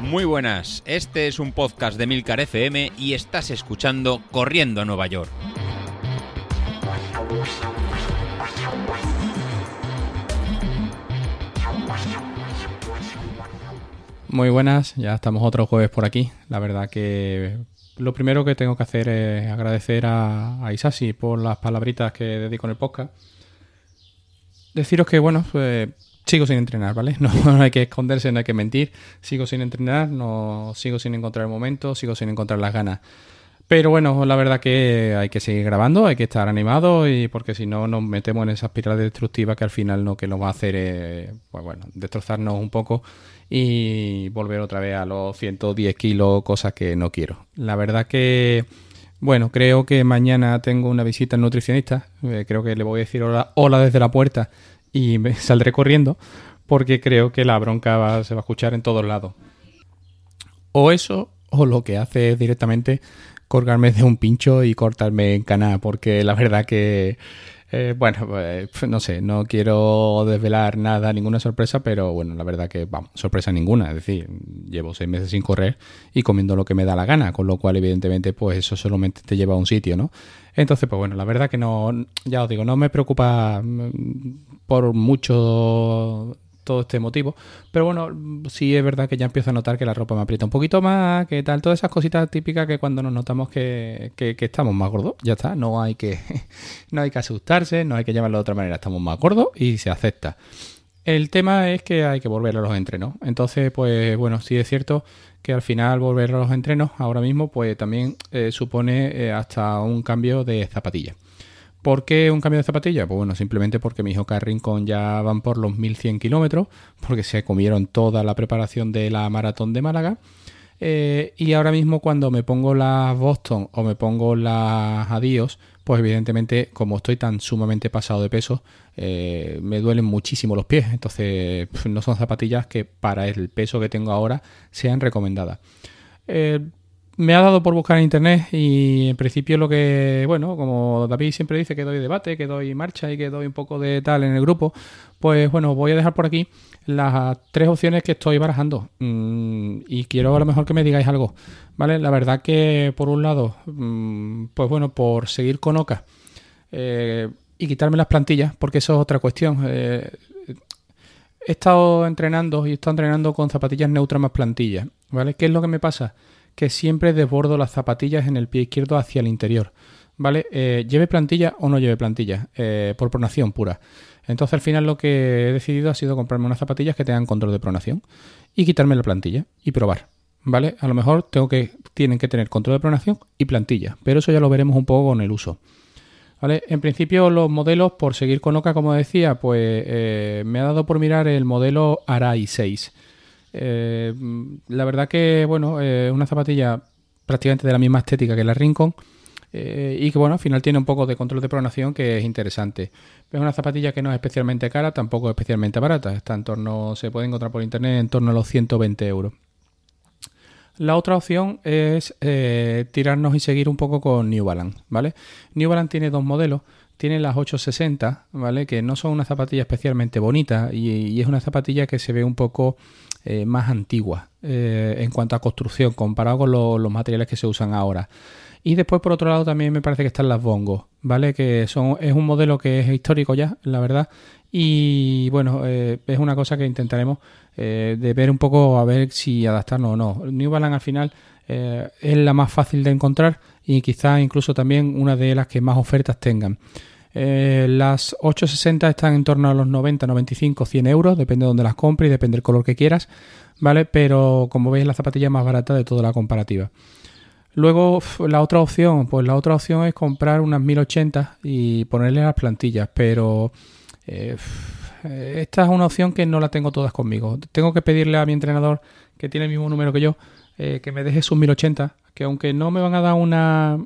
Muy buenas, este es un podcast de Milcar FM y estás escuchando Corriendo a Nueva York. Muy buenas, ya estamos otro jueves por aquí. La verdad que lo primero que tengo que hacer es agradecer a, Isasi por las palabritas que dedico en el podcast. Deciros que, bueno, pues sigo sin entrenar, ¿vale? No, hay que esconderse, no hay que mentir. Sigo sin entrenar, no sigo sin encontrar el momento, sigo sin encontrar las ganas. Pero bueno, la verdad que hay que seguir grabando, hay que estar animado y porque si no nos metemos en esa espiral destructiva que al final lo que nos va a hacer es, pues bueno, destrozarnos un poco y volver otra vez a los 110 kilos, cosas que no quiero. La verdad que, bueno, creo que mañana tengo una visita al nutricionista, eh, creo que le voy a decir hola, hola desde la puerta y me saldré corriendo porque creo que la bronca se va a escuchar en todos lados. O eso, o lo que hace es directamente colgarme de un pincho y cortarme en cana, porque la verdad que, eh, bueno, pues, no sé, no quiero desvelar nada, ninguna sorpresa, pero bueno, la verdad que, vamos, sorpresa ninguna, es decir, llevo seis meses sin correr y comiendo lo que me da la gana, con lo cual evidentemente pues eso solamente te lleva a un sitio, ¿no? Entonces, pues bueno, la verdad que no, ya os digo, no me preocupa mm, por mucho todo este motivo. Pero bueno, sí es verdad que ya empiezo a notar que la ropa me aprieta un poquito más, que tal, todas esas cositas típicas que cuando nos notamos que, que, estamos más gordos, ya está, no hay que no hay que asustarse, no hay que llamarlo de otra manera, estamos más gordos y se acepta. El tema es que hay que volver a los entrenos. Entonces, pues bueno, sí es cierto que al final volver a los entrenos ahora mismo pues también eh, supone eh, hasta un cambio de zapatilla. ¿Por qué un cambio de zapatilla? Pues bueno, simplemente porque mi hijo Rincón ya van por los 1100 kilómetros, porque se comieron toda la preparación de la maratón de Málaga. Eh, y ahora mismo cuando me pongo las Boston o me pongo las Adios, pues evidentemente como estoy tan sumamente pasado de peso, eh, me duelen muchísimo los pies. Entonces no son zapatillas que para el peso que tengo ahora sean recomendadas. Eh, me ha dado por buscar en internet y en principio lo que, bueno, como David siempre dice que doy debate, que doy marcha y que doy un poco de tal en el grupo, pues bueno, voy a dejar por aquí las tres opciones que estoy barajando mm, y quiero a lo mejor que me digáis algo, ¿vale? La verdad que por un lado, mm, pues bueno, por seguir con Oca eh, y quitarme las plantillas, porque eso es otra cuestión. Eh, he estado entrenando y he estado entrenando con zapatillas neutras más plantillas, ¿vale? ¿Qué es lo que me pasa? Que siempre desbordo las zapatillas en el pie izquierdo hacia el interior. ¿Vale? Eh, lleve plantilla o no lleve plantilla, eh, por pronación pura. Entonces al final lo que he decidido ha sido comprarme unas zapatillas que tengan control de pronación y quitarme la plantilla y probar. ¿Vale? A lo mejor tengo que, tienen que tener control de pronación y plantilla, pero eso ya lo veremos un poco con el uso. ¿Vale? En principio los modelos, por seguir con Oca, como decía, pues eh, me ha dado por mirar el modelo Arai 6. Eh, la verdad que, bueno, es una zapatilla prácticamente de la misma estética que la Rincon. Eh, y que bueno, al final tiene un poco de control de pronación que es interesante. Es una zapatilla que no es especialmente cara, tampoco especialmente barata. Está en torno, se puede encontrar por internet en torno a los 120 euros. La otra opción es eh, tirarnos y seguir un poco con New Balance, ¿vale? New Balance tiene dos modelos. Tiene las 860, ¿vale? Que no son una zapatilla especialmente bonita y es una zapatilla que se ve un poco eh, más antigua eh, en cuanto a construcción comparado con los materiales que se usan ahora. Y después, por otro lado, también me parece que están las bongos, ¿vale? Que son, es un modelo que es histórico ya, la verdad. Y bueno, eh, es una cosa que intentaremos de ver un poco a ver si adaptarnos o no. New Balance al final es la más fácil de encontrar y quizás incluso también una de las que más ofertas tengan. Eh, las 860 están en torno a los 90, 95, 100 euros, depende de dónde las compres y depende del color que quieras, ¿vale? Pero como veis, la zapatilla más barata de toda la comparativa. Luego, la otra opción, pues la otra opción es comprar unas 1080 y ponerle las plantillas, pero eh, esta es una opción que no la tengo todas conmigo. Tengo que pedirle a mi entrenador, que tiene el mismo número que yo, eh, que me deje sus 1080, que aunque no me van a dar una,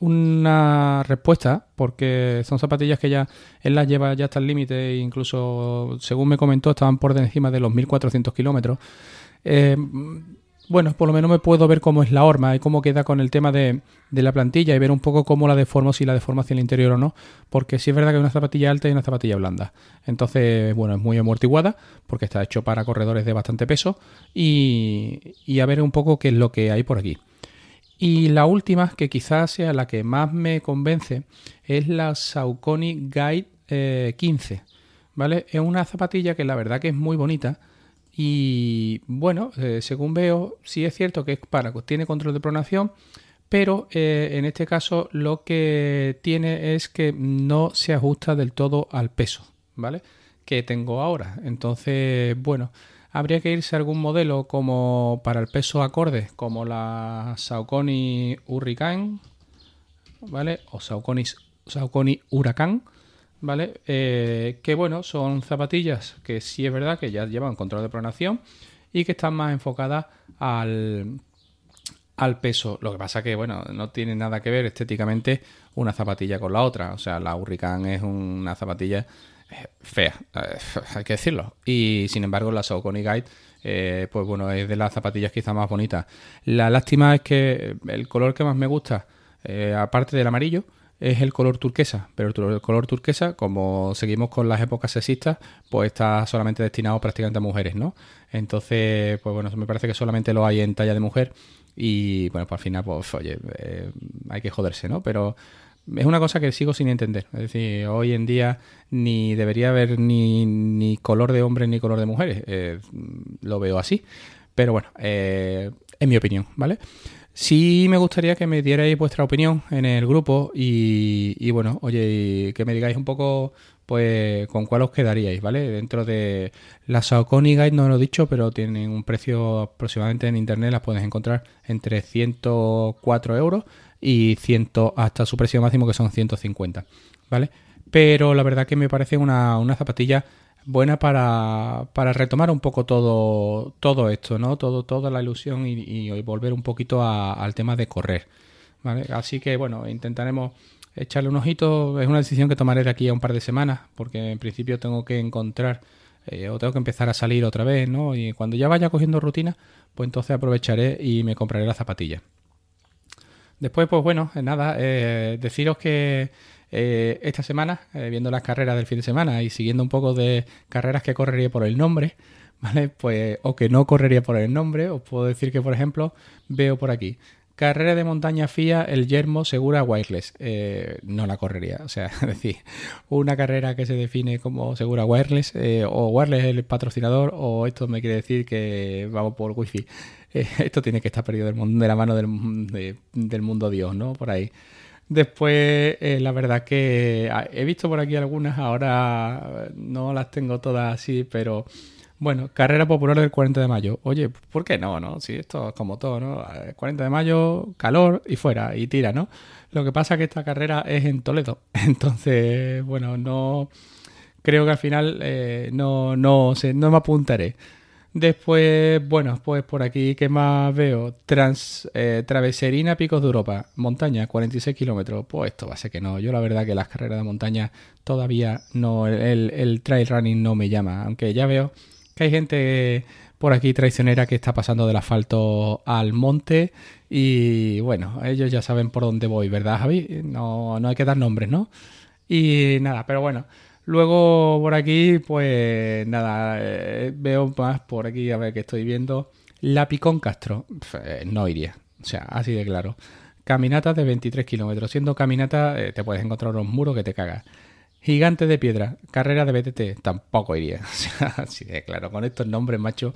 una respuesta porque son zapatillas que ya él las lleva ya hasta el límite e incluso según me comentó estaban por encima de los 1400 kilómetros eh, bueno, por lo menos me puedo ver cómo es la horma y cómo queda con el tema de, de la plantilla y ver un poco cómo la deformo, si la deformo hacia el interior o no, porque sí es verdad que hay una zapatilla alta y una zapatilla blanda. Entonces, bueno, es muy amortiguada porque está hecho para corredores de bastante peso y, y a ver un poco qué es lo que hay por aquí. Y la última, que quizás sea la que más me convence, es la Saucony Guide 15. Eh, ¿Vale? Es una zapatilla que la verdad que es muy bonita y bueno, eh, según veo, sí es cierto que es para, tiene control de pronación, pero eh, en este caso lo que tiene es que no se ajusta del todo al peso, ¿vale? Que tengo ahora. Entonces, bueno, habría que irse a algún modelo como para el peso acorde, como la Saucony Hurricane, ¿vale? O Saucony, Saucony Huracán ¿vale? Eh, que bueno, son zapatillas que sí es verdad que ya llevan control de pronación y que están más enfocadas al, al peso. Lo que pasa que, bueno, no tiene nada que ver estéticamente una zapatilla con la otra. O sea, la Hurricane es una zapatilla eh, fea, eh, hay que decirlo. Y sin embargo, la Saucony Guide, pues bueno, es de las zapatillas quizá más bonitas. La lástima es que el color que más me gusta, aparte del amarillo, es el color turquesa, pero el color turquesa, como seguimos con las épocas sexistas, pues está solamente destinado prácticamente a mujeres, ¿no? Entonces, pues bueno, me parece que solamente lo hay en talla de mujer y bueno, pues al final, pues oye, eh, hay que joderse, ¿no? Pero es una cosa que sigo sin entender. Es decir, hoy en día ni debería haber ni, ni color de hombres ni color de mujeres. Eh, lo veo así. Pero bueno, eh, es mi opinión, ¿vale? Sí me gustaría que me dierais vuestra opinión en el grupo y, bueno, oye, que me digáis un poco pues con cuál os quedaríais, ¿vale? Dentro de la Saucony Guide no lo he dicho, pero tienen un precio aproximadamente en internet, las puedes encontrar entre 104 euros y 100 hasta su precio máximo que son 150, ¿vale? Pero la verdad que me parece una, una zapatilla buena para, para retomar un poco todo, todo esto, ¿no? Todo, toda la ilusión y, volver un poquito al tema de correr. ¿vale? Así que bueno, intentaremos echarle un ojito. Es una decisión que tomaré de aquí a un par de semanas, porque en principio tengo que encontrar eh, o tengo que empezar a salir otra vez, ¿no? Y cuando ya vaya cogiendo rutina, pues entonces aprovecharé y me compraré la zapatilla. Después, pues bueno, nada, eh, deciros que eh, esta semana, eh, viendo las carreras del fin de semana y siguiendo un poco de carreras que correría por el nombre, ¿vale? Pues, o que no correría por el nombre, os puedo decir que, por ejemplo, veo por aquí. Carrera de montaña FIA, el Yermo Segura Wireless. Eh, no la correría. O sea, es decir, una carrera que se define como Segura Wireless, o Wireless el patrocinador, o esto me quiere decir que vamos por Wi-Fi. esto tiene que estar perdido del de la mano del, del mundo Dios, ¿no? Por ahí. Después, eh, la verdad que ah, he visto por aquí algunas, ahora no las tengo todas así, pero bueno, carrera popular del 40 de mayo. Oye, ¿por qué no, no? Si esto es como todo, ¿no? 40 de mayo, calor y fuera, y tira, ¿no? Lo que pasa es que esta carrera es en Toledo. Entonces, bueno, no... Creo que al final eh, no, no, no me apuntaré. Después, bueno, pues por aquí, ¿qué más veo? Trans, eh, Traveserina Picos de Europa, montaña, 46 kilómetros. Pues esto va a ser que no. Yo la verdad que las carreras de montaña todavía no, el, el trail running no me llama. Aunque ya veo que hay gente por aquí traicionera que está pasando del asfalto al monte y bueno, ellos ya saben por dónde voy, ¿verdad Javi? No, no hay que dar nombres, ¿no? Y nada, pero bueno. Luego por aquí, pues nada, eh, veo más por aquí, a ver qué estoy viendo. La Picón Castro, eh, no iría, o sea, así de claro. Caminata de 23 kilómetros. Siendo caminata, eh, te puedes encontrar unos muros que te cagas. Gigante de piedra, carrera de BTT, tampoco iría. O sea, así de claro, con estos nombres, macho,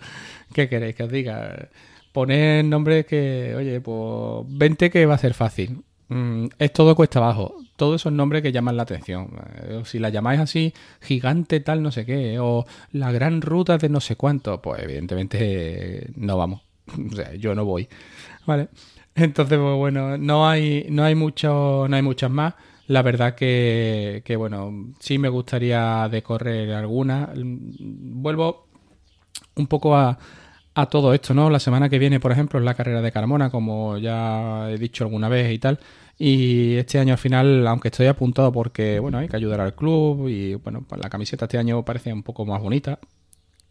¿qué queréis que os diga? Poner nombres que, oye, pues vente que va a ser fácil. Mm, es todo cuesta abajo todos esos nombres que llaman la atención. Eh, si la llamáis así, gigante tal no sé qué, o la gran ruta de no sé cuánto, pues evidentemente no vamos. O sea, yo no voy. ¿Vale? Entonces, pues bueno, no hay, no hay mucho, no hay muchas más. La verdad que, que bueno, sí me gustaría decorrer alguna. Vuelvo un poco a, a todo esto, ¿no? La semana que viene, por ejemplo, es la carrera de Carmona, como ya he dicho alguna vez y tal. Y este año al final, aunque estoy apuntado porque, bueno, hay que ayudar al club y, bueno, pues la camiseta este año parece un poco más bonita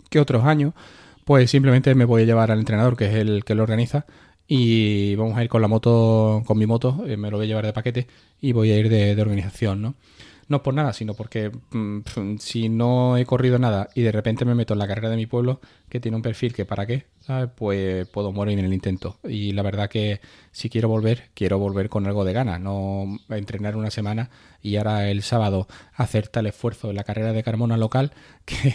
que otros años, pues simplemente me voy a llevar al entrenador, que es el que lo organiza, y vamos a ir con la moto, con mi moto, eh, me lo voy a llevar de paquete y voy a ir de, de organización, ¿no? No por nada, sino porque mm, si no he corrido nada y de repente me meto en la carrera de mi pueblo, que tiene un perfil que para qué. Pues puedo morir en el intento. Y la verdad que si quiero volver, quiero volver con algo de ganas, no entrenar una semana y ahora el sábado hacer tal esfuerzo en la carrera de Carmona local que,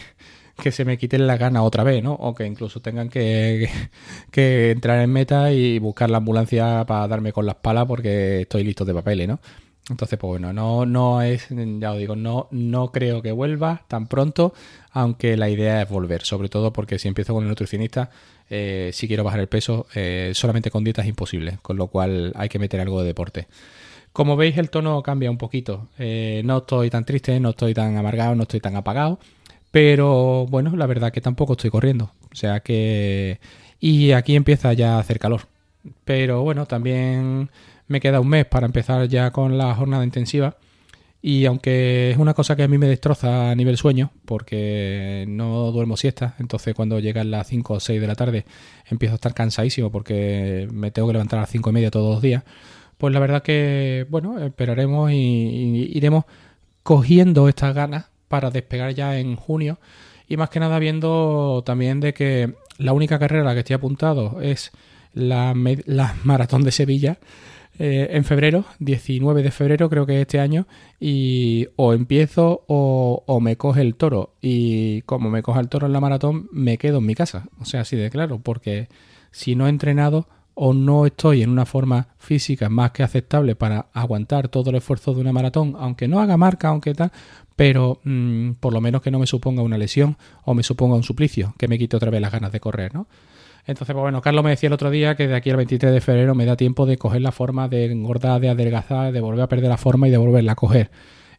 que se me quiten la gana otra vez, ¿no? O que incluso tengan que, que, entrar en meta y buscar la ambulancia para darme con las palas porque estoy listo de papeles, ¿no? Entonces, pues bueno, no, no es, ya os digo, no, no creo que vuelva tan pronto, aunque la idea es volver, sobre todo porque si empiezo con el nutricionista, eh, si quiero bajar el peso, eh, solamente con dieta es imposible, con lo cual hay que meter algo de deporte. Como veis, el tono cambia un poquito. Eh, no estoy tan triste, no estoy tan amargado, no estoy tan apagado, pero bueno, la verdad que tampoco estoy corriendo. O sea que... Y aquí empieza ya a hacer calor. Pero bueno, también me queda un mes para empezar ya con la jornada intensiva. Y aunque es una cosa que a mí me destroza a nivel sueño, porque no duermo siesta, entonces cuando llegan las 5 o 6 de la tarde empiezo a estar cansadísimo porque me tengo que levantar a las 5 y media todos los días, pues la verdad que, bueno, esperaremos y, y iremos cogiendo estas ganas para despegar ya en junio. Y más que nada viendo también de que la única carrera a la que estoy apuntado es la, la maratón de Sevilla eh, en febrero, 19 de febrero creo que este año, y o empiezo o, me coge el toro. Y como me coge el toro en la maratón, me quedo en mi casa. O sea, así de claro, porque si no he entrenado o no estoy en una forma física más que aceptable para aguantar todo el esfuerzo de una maratón, aunque no haga marca, aunque tal, pero mmm, por lo menos que no me suponga una lesión o me suponga un suplicio, que me quite otra vez las ganas de correr, ¿no? Entonces, pues bueno, Carlos me decía el otro día que de aquí al 23 de febrero me da tiempo de coger la forma, de engordar, de adelgazar, de volver a perder la forma y de volverla a coger.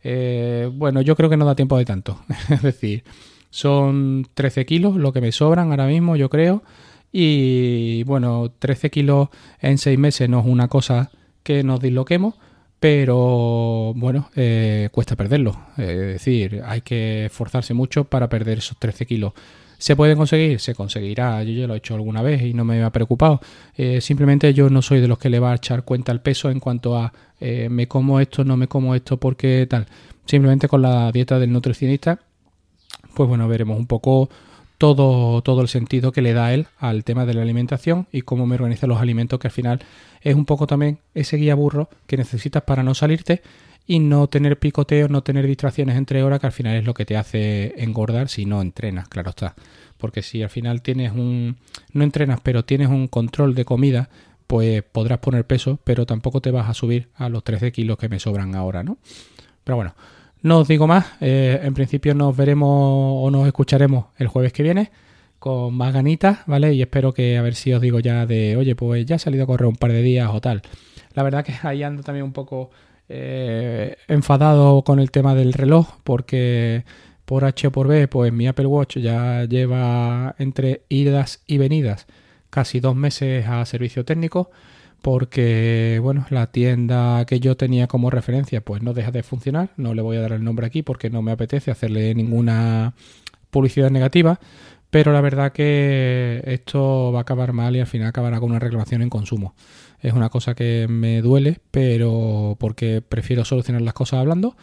Eh, bueno, yo creo que no da tiempo de tanto. es decir, son 13 kilos lo que me sobran ahora mismo, yo creo. Y bueno, 13 kilos en 6 meses no es una cosa que nos disloquemos, pero bueno, eh, cuesta perderlo. Es decir, hay que esforzarse mucho para perder esos 13 kilos. ¿Se puede conseguir? Se conseguirá. Yo ya lo he hecho alguna vez y no me ha preocupado. Eh, simplemente yo no soy de los que le va a echar cuenta al peso en cuanto a eh, me como esto, no me como esto, porque tal. Simplemente con la dieta del nutricionista, pues bueno, veremos un poco todo, todo el sentido que le da él al tema de la alimentación y cómo me organiza los alimentos, que al final es un poco también ese guía burro que necesitas para no salirte y no tener picoteos, no tener distracciones entre horas, que al final es lo que te hace engordar si no entrenas, claro está. Porque si al final tienes un... no entrenas, pero tienes un control de comida, pues podrás poner peso, pero tampoco te vas a subir a los 13 kilos que me sobran ahora, ¿no? Pero bueno, no os digo más, eh, en principio nos veremos o nos escucharemos el jueves que viene con más ganitas, ¿vale? Y espero que a ver si os digo ya de, oye, pues ya he salido a correr un par de días o tal. La verdad que ahí ando también un poco eh, enfadado con el tema del reloj porque por H o por B, pues mi Apple Watch ya lleva entre idas y venidas casi dos meses a servicio técnico porque bueno la tienda que yo tenía como referencia pues no deja de funcionar. No le voy a dar el nombre aquí porque no me apetece hacerle ninguna publicidad negativa pero la verdad que esto va a acabar mal y al final acabará con una reclamación en consumo es una cosa que me duele, pero porque prefiero solucionar las cosas hablando.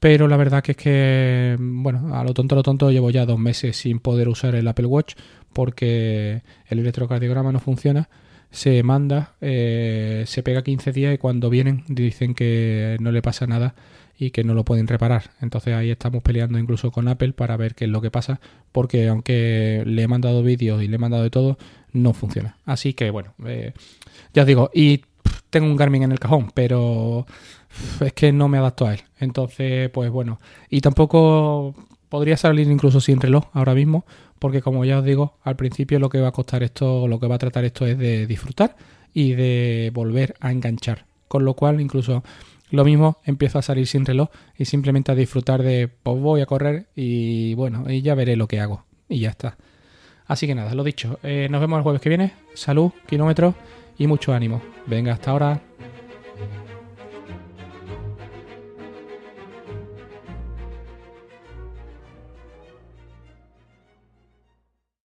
Pero la verdad que es que, bueno, a lo tonto, a lo tonto, llevo ya dos meses sin poder usar el Apple Watch porque el electrocardiograma no funciona. Se manda, eh, se pega 15 días y cuando vienen dicen que no le pasa nada y que no lo pueden reparar. Entonces ahí estamos peleando incluso con Apple para ver qué es lo que pasa, porque aunque le he mandado vídeos y le he mandado de todo, no funciona. Así que bueno, eh, ya os digo, y tengo un Garmin en el cajón, pero es que no me adapto a él. Entonces, pues bueno, y tampoco podría salir incluso sin reloj ahora mismo, porque como ya os digo, al principio lo que va a costar esto, lo que va a tratar esto es de disfrutar y de volver a enganchar. Con lo cual, incluso lo mismo, empiezo a salir sin reloj y simplemente a disfrutar de, pues voy a correr y bueno, y ya veré lo que hago. Y ya está. Así que nada, lo dicho, eh, nos vemos el jueves que viene. Salud, kilómetros y mucho ánimo. Venga, hasta ahora.